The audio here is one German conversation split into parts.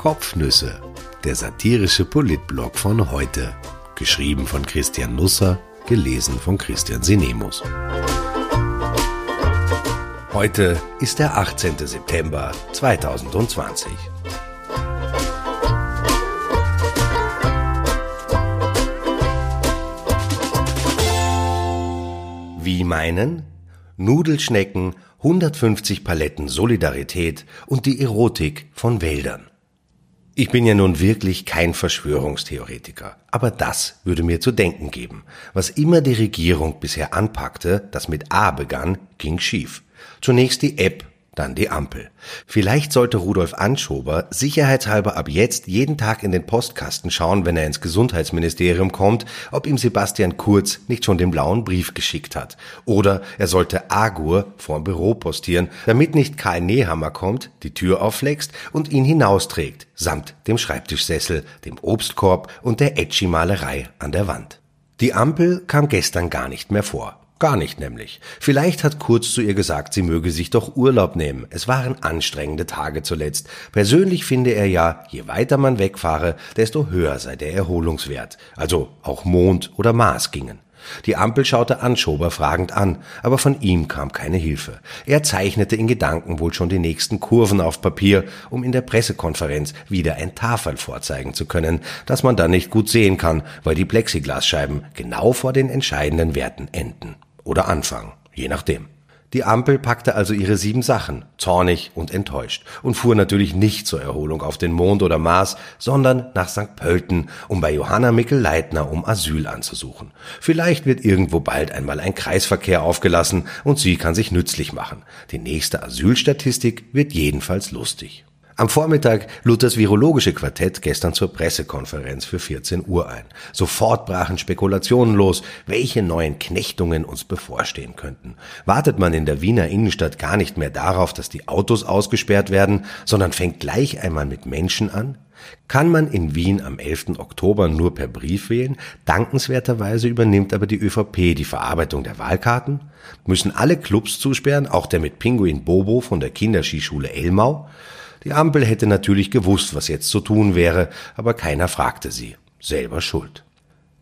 Kopfnüsse, der satirische Politblog von heute. Geschrieben von Christian Nusser, gelesen von Christian Sinemus. Heute ist der 18. September 2020. Wie meinen? Nudelschnecken, 150 Paletten Solidarität und die Erotik von Wäldern. Ich bin ja nun wirklich kein Verschwörungstheoretiker, aber das würde mir zu denken geben. Was immer die Regierung bisher anpackte, das mit A begann, ging schief. Zunächst die App dann die Ampel. Vielleicht sollte Rudolf Anschober sicherheitshalber ab jetzt jeden Tag in den Postkasten schauen, wenn er ins Gesundheitsministerium kommt, ob ihm Sebastian Kurz nicht schon den blauen Brief geschickt hat. Oder er sollte Agur vorm Büro postieren, damit nicht Karl Nehammer kommt, die Tür aufflext und ihn hinausträgt, samt dem Schreibtischsessel, dem Obstkorb und der Etchi-Malerei an der Wand. Die Ampel kam gestern gar nicht mehr vor. Gar nicht nämlich. Vielleicht hat Kurz zu ihr gesagt, sie möge sich doch Urlaub nehmen. Es waren anstrengende Tage zuletzt. Persönlich finde er ja, je weiter man wegfahre, desto höher sei der Erholungswert. Also auch Mond oder Mars gingen. Die Ampel schaute Anschober fragend an, aber von ihm kam keine Hilfe. Er zeichnete in Gedanken wohl schon die nächsten Kurven auf Papier, um in der Pressekonferenz wieder ein Tafel vorzeigen zu können, das man dann nicht gut sehen kann, weil die Plexiglasscheiben genau vor den entscheidenden Werten enden oder Anfang, je nachdem. Die Ampel packte also ihre sieben Sachen, zornig und enttäuscht, und fuhr natürlich nicht zur Erholung auf den Mond oder Mars, sondern nach St. Pölten, um bei Johanna Mickel-Leitner um Asyl anzusuchen. Vielleicht wird irgendwo bald einmal ein Kreisverkehr aufgelassen und sie kann sich nützlich machen. Die nächste Asylstatistik wird jedenfalls lustig. Am Vormittag lud das virologische Quartett gestern zur Pressekonferenz für 14 Uhr ein. Sofort brachen Spekulationen los, welche neuen Knechtungen uns bevorstehen könnten. Wartet man in der Wiener Innenstadt gar nicht mehr darauf, dass die Autos ausgesperrt werden, sondern fängt gleich einmal mit Menschen an? Kann man in Wien am 11. Oktober nur per Brief wählen? Dankenswerterweise übernimmt aber die ÖVP die Verarbeitung der Wahlkarten? Müssen alle Clubs zusperren, auch der mit Pinguin Bobo von der Kinderskischule Elmau? Die Ampel hätte natürlich gewusst, was jetzt zu tun wäre, aber keiner fragte sie. Selber schuld.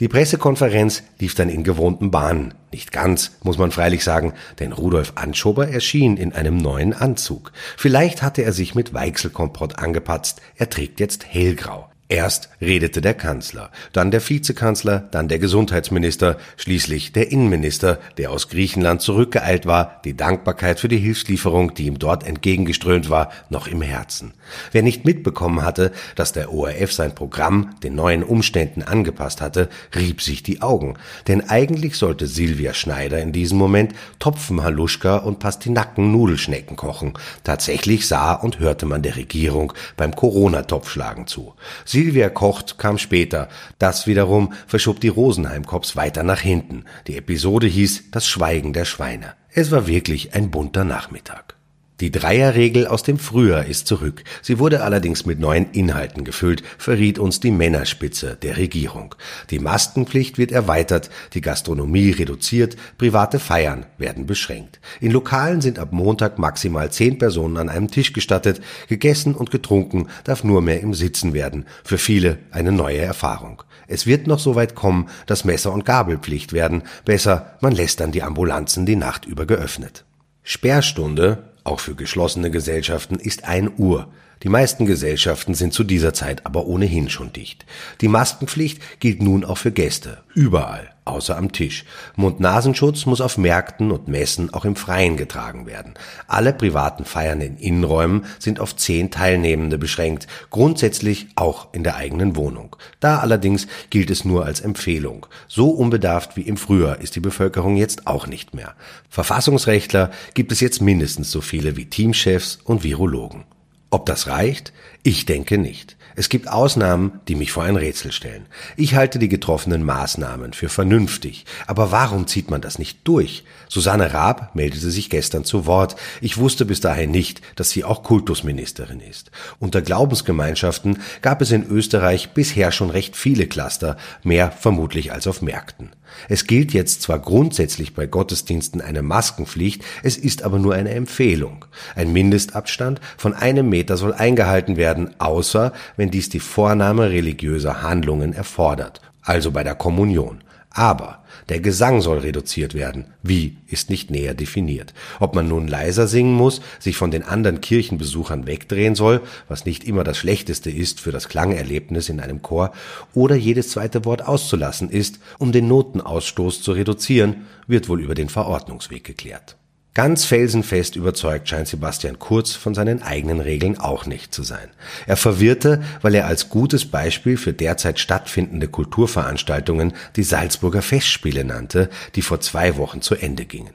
Die Pressekonferenz lief dann in gewohnten Bahnen. Nicht ganz, muss man freilich sagen, denn Rudolf Anschober erschien in einem neuen Anzug. Vielleicht hatte er sich mit Weichselkompott angepatzt. Er trägt jetzt hellgrau. Erst redete der Kanzler, dann der Vizekanzler, dann der Gesundheitsminister, schließlich der Innenminister, der aus Griechenland zurückgeeilt war, die Dankbarkeit für die Hilfslieferung, die ihm dort entgegengeströmt war, noch im Herzen. Wer nicht mitbekommen hatte, dass der ORF sein Programm den neuen Umständen angepasst hatte, rieb sich die Augen, denn eigentlich sollte Silvia Schneider in diesem Moment Topfenhaluschka und Pastinaken-Nudelschnecken kochen. Tatsächlich sah und hörte man der Regierung beim Corona-Topfschlagen zu. Silvia Kocht kam später. Das wiederum verschob die Rosenheim-Cops weiter nach hinten. Die Episode hieß Das Schweigen der Schweine. Es war wirklich ein bunter Nachmittag. Die Dreierregel aus dem Frühjahr ist zurück. Sie wurde allerdings mit neuen Inhalten gefüllt, verriet uns die Männerspitze der Regierung. Die Maskenpflicht wird erweitert, die Gastronomie reduziert, private Feiern werden beschränkt. In Lokalen sind ab Montag maximal zehn Personen an einem Tisch gestattet, gegessen und getrunken darf nur mehr im Sitzen werden. Für viele eine neue Erfahrung. Es wird noch so weit kommen, dass Messer- und Gabelpflicht werden. Besser, man lässt dann die Ambulanzen die Nacht über geöffnet. Sperrstunde auch für geschlossene Gesellschaften ist ein Uhr. Die meisten Gesellschaften sind zu dieser Zeit aber ohnehin schon dicht. Die Maskenpflicht gilt nun auch für Gäste, überall, außer am Tisch. Mund-Nasenschutz muss auf Märkten und Messen auch im Freien getragen werden. Alle privaten Feiern in Innenräumen sind auf zehn Teilnehmende beschränkt, grundsätzlich auch in der eigenen Wohnung. Da allerdings gilt es nur als Empfehlung. So unbedarft wie im Frühjahr ist die Bevölkerung jetzt auch nicht mehr. Verfassungsrechtler gibt es jetzt mindestens so viele wie Teamchefs und Virologen. Ob das reicht? Ich denke nicht. Es gibt Ausnahmen, die mich vor ein Rätsel stellen. Ich halte die getroffenen Maßnahmen für vernünftig. Aber warum zieht man das nicht durch? Susanne Raab meldete sich gestern zu Wort. Ich wusste bis dahin nicht, dass sie auch Kultusministerin ist. Unter Glaubensgemeinschaften gab es in Österreich bisher schon recht viele Cluster, mehr vermutlich als auf Märkten. Es gilt jetzt zwar grundsätzlich bei Gottesdiensten eine Maskenpflicht, es ist aber nur eine Empfehlung. Ein Mindestabstand von einem Meter soll eingehalten werden, außer wenn dies die Vornahme religiöser Handlungen erfordert, also bei der Kommunion. Aber der Gesang soll reduziert werden. Wie, ist nicht näher definiert. Ob man nun leiser singen muss, sich von den anderen Kirchenbesuchern wegdrehen soll, was nicht immer das Schlechteste ist für das Klangerlebnis in einem Chor, oder jedes zweite Wort auszulassen ist, um den Notenausstoß zu reduzieren, wird wohl über den Verordnungsweg geklärt. Ganz felsenfest überzeugt scheint Sebastian Kurz von seinen eigenen Regeln auch nicht zu sein. Er verwirrte, weil er als gutes Beispiel für derzeit stattfindende Kulturveranstaltungen die Salzburger Festspiele nannte, die vor zwei Wochen zu Ende gingen.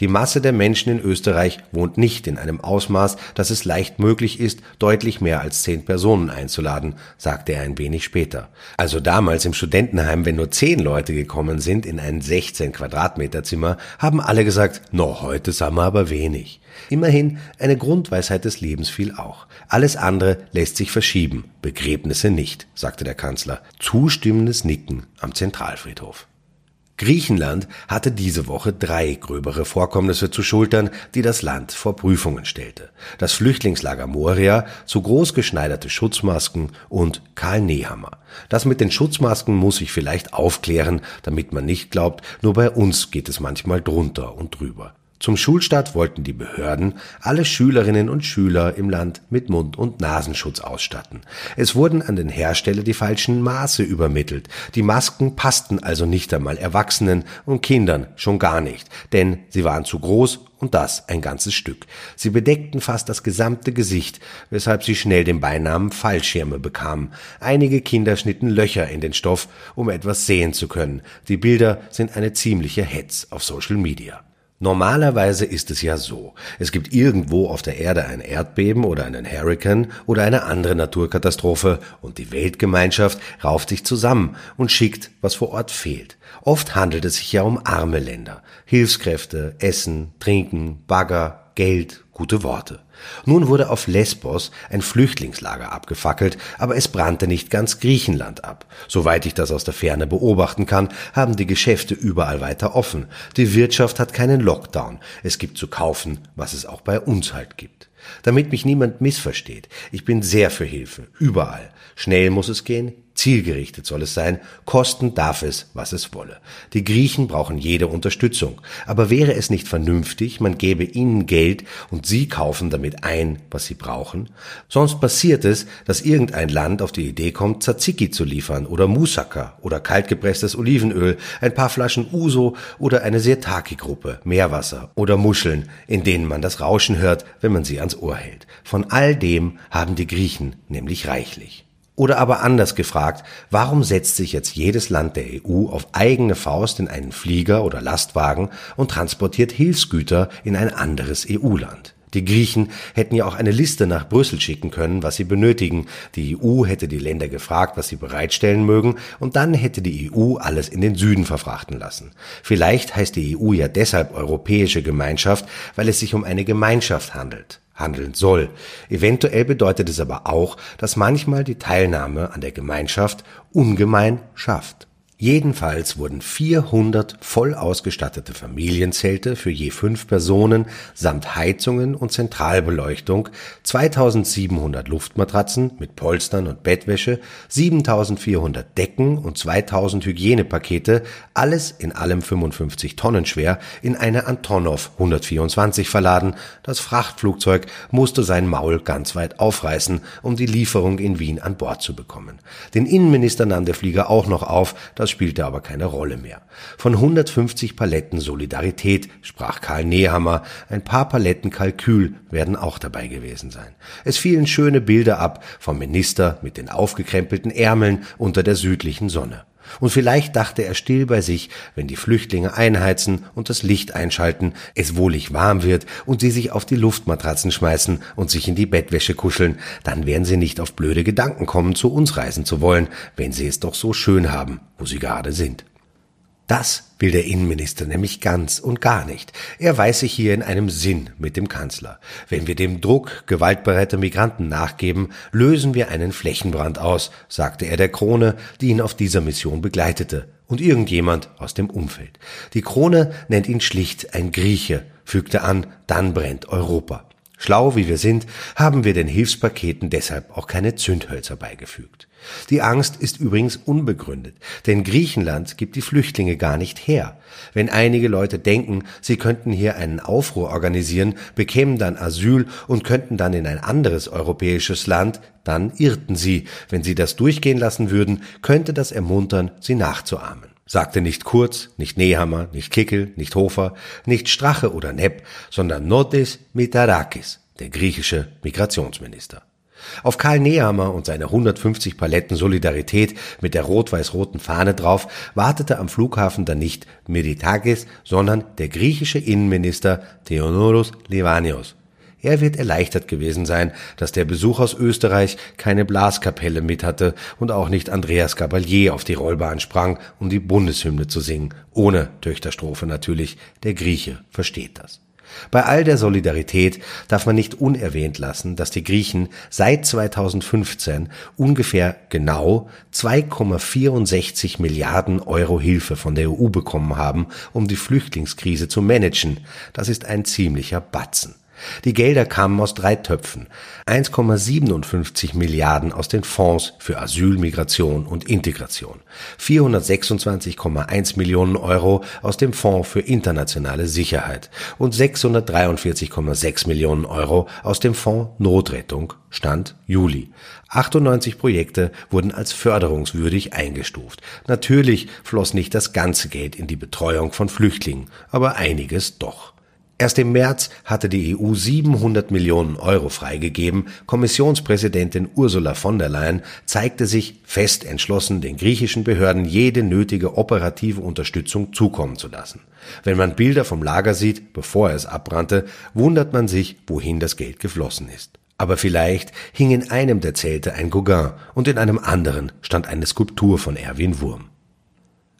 Die Masse der Menschen in Österreich wohnt nicht in einem Ausmaß, dass es leicht möglich ist, deutlich mehr als zehn Personen einzuladen, sagte er ein wenig später. Also damals im Studentenheim, wenn nur zehn Leute gekommen sind in ein 16 Quadratmeter Zimmer, haben alle gesagt, no, heute wir aber wenig. Immerhin, eine Grundweisheit des Lebens fiel auch. Alles andere lässt sich verschieben, Begräbnisse nicht, sagte der Kanzler. Zustimmendes Nicken am Zentralfriedhof. Griechenland hatte diese Woche drei gröbere Vorkommnisse zu schultern, die das Land vor Prüfungen stellte. Das Flüchtlingslager Moria, zu groß geschneiderte Schutzmasken und Karl Nehammer. Das mit den Schutzmasken muss ich vielleicht aufklären, damit man nicht glaubt, nur bei uns geht es manchmal drunter und drüber. Zum Schulstart wollten die Behörden alle Schülerinnen und Schüler im Land mit Mund- und Nasenschutz ausstatten. Es wurden an den Hersteller die falschen Maße übermittelt. Die Masken passten also nicht einmal Erwachsenen und Kindern schon gar nicht, denn sie waren zu groß und das ein ganzes Stück. Sie bedeckten fast das gesamte Gesicht, weshalb sie schnell den Beinamen Fallschirme bekamen. Einige Kinder schnitten Löcher in den Stoff, um etwas sehen zu können. Die Bilder sind eine ziemliche Hetz auf Social Media. Normalerweise ist es ja so. Es gibt irgendwo auf der Erde ein Erdbeben oder einen Hurrikan oder eine andere Naturkatastrophe und die Weltgemeinschaft rauft sich zusammen und schickt, was vor Ort fehlt. Oft handelt es sich ja um arme Länder. Hilfskräfte, Essen, Trinken, Bagger, Geld, gute Worte. Nun wurde auf Lesbos ein Flüchtlingslager abgefackelt, aber es brannte nicht ganz Griechenland ab. Soweit ich das aus der Ferne beobachten kann, haben die Geschäfte überall weiter offen. Die Wirtschaft hat keinen Lockdown. Es gibt zu kaufen, was es auch bei uns halt gibt. Damit mich niemand missversteht, ich bin sehr für Hilfe, überall. Schnell muss es gehen, Zielgerichtet soll es sein, kosten darf es, was es wolle. Die Griechen brauchen jede Unterstützung. Aber wäre es nicht vernünftig, man gebe ihnen Geld und sie kaufen damit ein, was sie brauchen? Sonst passiert es, dass irgendein Land auf die Idee kommt, Tzatziki zu liefern oder Moussaka oder kaltgepresstes Olivenöl, ein paar Flaschen Uso oder eine Sirtaki-Gruppe, Meerwasser oder Muscheln, in denen man das Rauschen hört, wenn man sie ans Ohr hält. Von all dem haben die Griechen nämlich reichlich. Oder aber anders gefragt, warum setzt sich jetzt jedes Land der EU auf eigene Faust in einen Flieger oder Lastwagen und transportiert Hilfsgüter in ein anderes EU-Land? Die Griechen hätten ja auch eine Liste nach Brüssel schicken können, was sie benötigen. Die EU hätte die Länder gefragt, was sie bereitstellen mögen, und dann hätte die EU alles in den Süden verfrachten lassen. Vielleicht heißt die EU ja deshalb Europäische Gemeinschaft, weil es sich um eine Gemeinschaft handelt handeln soll. Eventuell bedeutet es aber auch, dass manchmal die Teilnahme an der Gemeinschaft ungemein schafft. Jedenfalls wurden 400 voll ausgestattete Familienzelte für je fünf Personen samt Heizungen und Zentralbeleuchtung, 2700 Luftmatratzen mit Polstern und Bettwäsche, 7400 Decken und 2000 Hygienepakete, alles in allem 55 Tonnen schwer, in eine Antonov 124 verladen. Das Frachtflugzeug musste sein Maul ganz weit aufreißen, um die Lieferung in Wien an Bord zu bekommen. Den Innenminister nahm der Flieger auch noch auf, das spielte aber keine Rolle mehr. Von 150 Paletten Solidarität sprach Karl Nehammer, ein paar Paletten Kalkül werden auch dabei gewesen sein. Es fielen schöne Bilder ab vom Minister mit den aufgekrempelten Ärmeln unter der südlichen Sonne. Und vielleicht dachte er still bei sich, wenn die Flüchtlinge einheizen und das Licht einschalten, es wohlig warm wird und sie sich auf die Luftmatratzen schmeißen und sich in die Bettwäsche kuscheln, dann werden sie nicht auf blöde Gedanken kommen, zu uns reisen zu wollen, wenn sie es doch so schön haben, wo sie gerade sind. Das will der Innenminister nämlich ganz und gar nicht. Er weiß sich hier in einem Sinn mit dem Kanzler. Wenn wir dem Druck gewaltbereiter Migranten nachgeben, lösen wir einen Flächenbrand aus, sagte er der Krone, die ihn auf dieser Mission begleitete, und irgendjemand aus dem Umfeld. Die Krone nennt ihn schlicht ein Grieche, fügte an, dann brennt Europa. Schlau wie wir sind, haben wir den Hilfspaketen deshalb auch keine Zündhölzer beigefügt. Die Angst ist übrigens unbegründet, denn Griechenland gibt die Flüchtlinge gar nicht her. Wenn einige Leute denken, sie könnten hier einen Aufruhr organisieren, bekämen dann Asyl und könnten dann in ein anderes europäisches Land, dann irrten sie. Wenn sie das durchgehen lassen würden, könnte das ermuntern, sie nachzuahmen sagte nicht Kurz, nicht Nehammer, nicht Kickel, nicht Hofer, nicht Strache oder Nepp, sondern Notis Mitarakis, der griechische Migrationsminister. Auf Karl Nehammer und seine 150 Paletten Solidarität mit der rot-weiß-roten Fahne drauf wartete am Flughafen dann nicht Miritakis, sondern der griechische Innenminister Theodoros Livanios, er wird erleichtert gewesen sein, dass der Besuch aus Österreich keine Blaskapelle mit hatte und auch nicht Andreas Gabalier auf die Rollbahn sprang, um die Bundeshymne zu singen, ohne Töchterstrophe natürlich, der Grieche versteht das. Bei all der Solidarität darf man nicht unerwähnt lassen, dass die Griechen seit 2015 ungefähr genau 2,64 Milliarden Euro Hilfe von der EU bekommen haben, um die Flüchtlingskrise zu managen. Das ist ein ziemlicher Batzen. Die Gelder kamen aus drei Töpfen. 1,57 Milliarden aus den Fonds für Asyl, Migration und Integration, 426,1 Millionen Euro aus dem Fonds für internationale Sicherheit und 643,6 Millionen Euro aus dem Fonds Notrettung, Stand Juli. 98 Projekte wurden als förderungswürdig eingestuft. Natürlich floss nicht das ganze Geld in die Betreuung von Flüchtlingen, aber einiges doch. Erst im März hatte die EU 700 Millionen Euro freigegeben. Kommissionspräsidentin Ursula von der Leyen zeigte sich fest entschlossen, den griechischen Behörden jede nötige operative Unterstützung zukommen zu lassen. Wenn man Bilder vom Lager sieht, bevor es abbrannte, wundert man sich, wohin das Geld geflossen ist. Aber vielleicht hing in einem der Zelte ein Gauguin und in einem anderen stand eine Skulptur von Erwin Wurm.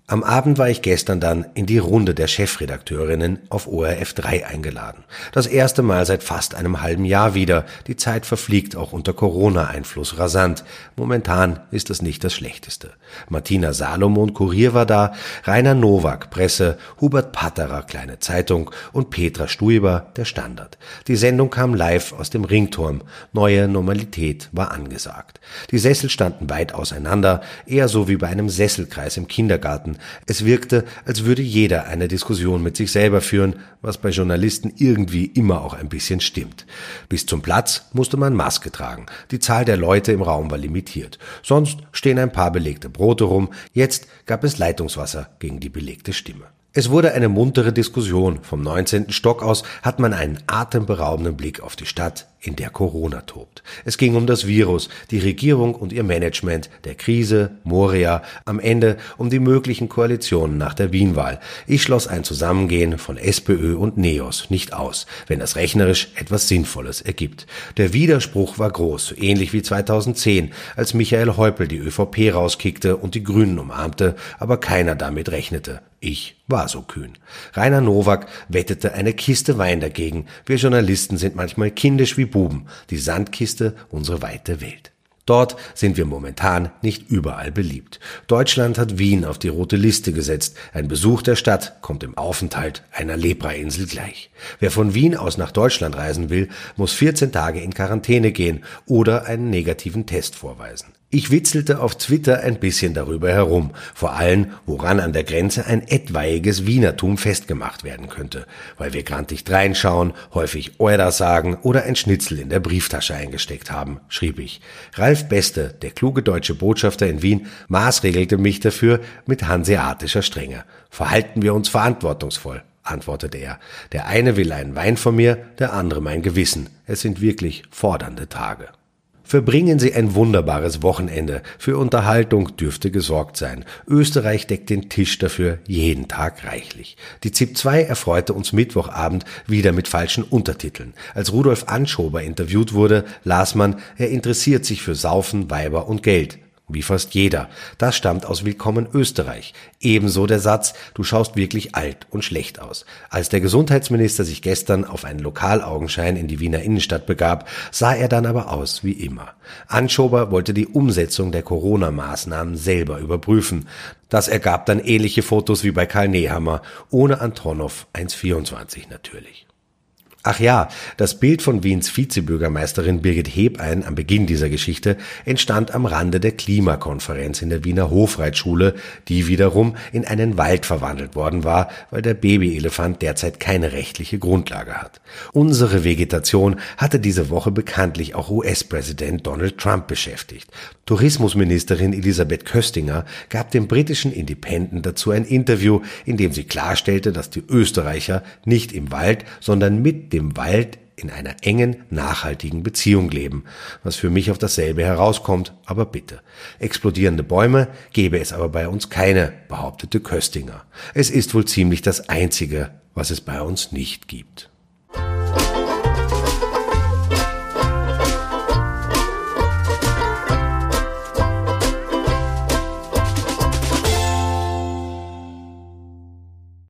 Am Abend war ich gestern dann in die Runde der Chefredakteurinnen auf ORF 3 eingeladen. Das erste Mal seit fast einem halben Jahr wieder. Die Zeit verfliegt auch unter Corona-Einfluss rasant. Momentan ist es nicht das Schlechteste. Martina Salomon, Kurier war da, Rainer Nowak, Presse, Hubert Patterer, Kleine Zeitung und Petra Stuiber, der Standard. Die Sendung kam live aus dem Ringturm. Neue Normalität war angesagt. Die Sessel standen weit auseinander, eher so wie bei einem Sesselkreis im Kindergarten es wirkte, als würde jeder eine Diskussion mit sich selber führen, was bei Journalisten irgendwie immer auch ein bisschen stimmt. Bis zum Platz musste man Maske tragen. Die Zahl der Leute im Raum war limitiert. Sonst stehen ein paar belegte Brote rum. Jetzt gab es Leitungswasser gegen die belegte Stimme. Es wurde eine muntere Diskussion. Vom 19. Stock aus hat man einen atemberaubenden Blick auf die Stadt, in der Corona tobt. Es ging um das Virus, die Regierung und ihr Management, der Krise, Moria, am Ende um die möglichen Koalitionen nach der Wienwahl. Ich schloss ein Zusammengehen von SPÖ und NEOS nicht aus, wenn das rechnerisch etwas Sinnvolles ergibt. Der Widerspruch war groß, ähnlich wie 2010, als Michael Häupl die ÖVP rauskickte und die Grünen umarmte, aber keiner damit rechnete. Ich war so kühn. Rainer Nowak wettete eine Kiste Wein dagegen. Wir Journalisten sind manchmal kindisch wie Buben. Die Sandkiste, unsere weite Welt. Dort sind wir momentan nicht überall beliebt. Deutschland hat Wien auf die rote Liste gesetzt. Ein Besuch der Stadt kommt im Aufenthalt einer Leprainsel gleich. Wer von Wien aus nach Deutschland reisen will, muss 14 Tage in Quarantäne gehen oder einen negativen Test vorweisen. Ich witzelte auf Twitter ein bisschen darüber herum, vor allem, woran an der Grenze ein etwaiges Wienertum festgemacht werden könnte, weil wir grantig reinschauen, häufig Eurer sagen oder ein Schnitzel in der Brieftasche eingesteckt haben, schrieb ich. Ralf Beste, der kluge deutsche Botschafter in Wien, maßregelte mich dafür mit hanseatischer Strenge. Verhalten wir uns verantwortungsvoll, antwortete er. Der eine will einen Wein von mir, der andere mein Gewissen. Es sind wirklich fordernde Tage. Verbringen Sie ein wunderbares Wochenende. Für Unterhaltung dürfte gesorgt sein. Österreich deckt den Tisch dafür jeden Tag reichlich. Die ZIP 2 erfreute uns Mittwochabend wieder mit falschen Untertiteln. Als Rudolf Anschober interviewt wurde, las man, er interessiert sich für Saufen, Weiber und Geld wie fast jeder. Das stammt aus Willkommen Österreich. Ebenso der Satz, du schaust wirklich alt und schlecht aus. Als der Gesundheitsminister sich gestern auf einen Lokalaugenschein in die Wiener Innenstadt begab, sah er dann aber aus wie immer. Anschober wollte die Umsetzung der Corona-Maßnahmen selber überprüfen. Das ergab dann ähnliche Fotos wie bei Karl Nehammer, ohne Antonov 1,24 natürlich. Ach ja, das Bild von Wiens Vizebürgermeisterin Birgit Hebein am Beginn dieser Geschichte entstand am Rande der Klimakonferenz in der Wiener Hofreitschule, die wiederum in einen Wald verwandelt worden war, weil der Babyelefant derzeit keine rechtliche Grundlage hat. Unsere Vegetation hatte diese Woche bekanntlich auch US-Präsident Donald Trump beschäftigt. Tourismusministerin Elisabeth Köstinger gab dem britischen Independent dazu ein Interview, in dem sie klarstellte, dass die Österreicher nicht im Wald, sondern mit dem Wald in einer engen, nachhaltigen Beziehung leben, was für mich auf dasselbe herauskommt, aber bitte. Explodierende Bäume gäbe es aber bei uns keine, behauptete Köstinger. Es ist wohl ziemlich das Einzige, was es bei uns nicht gibt.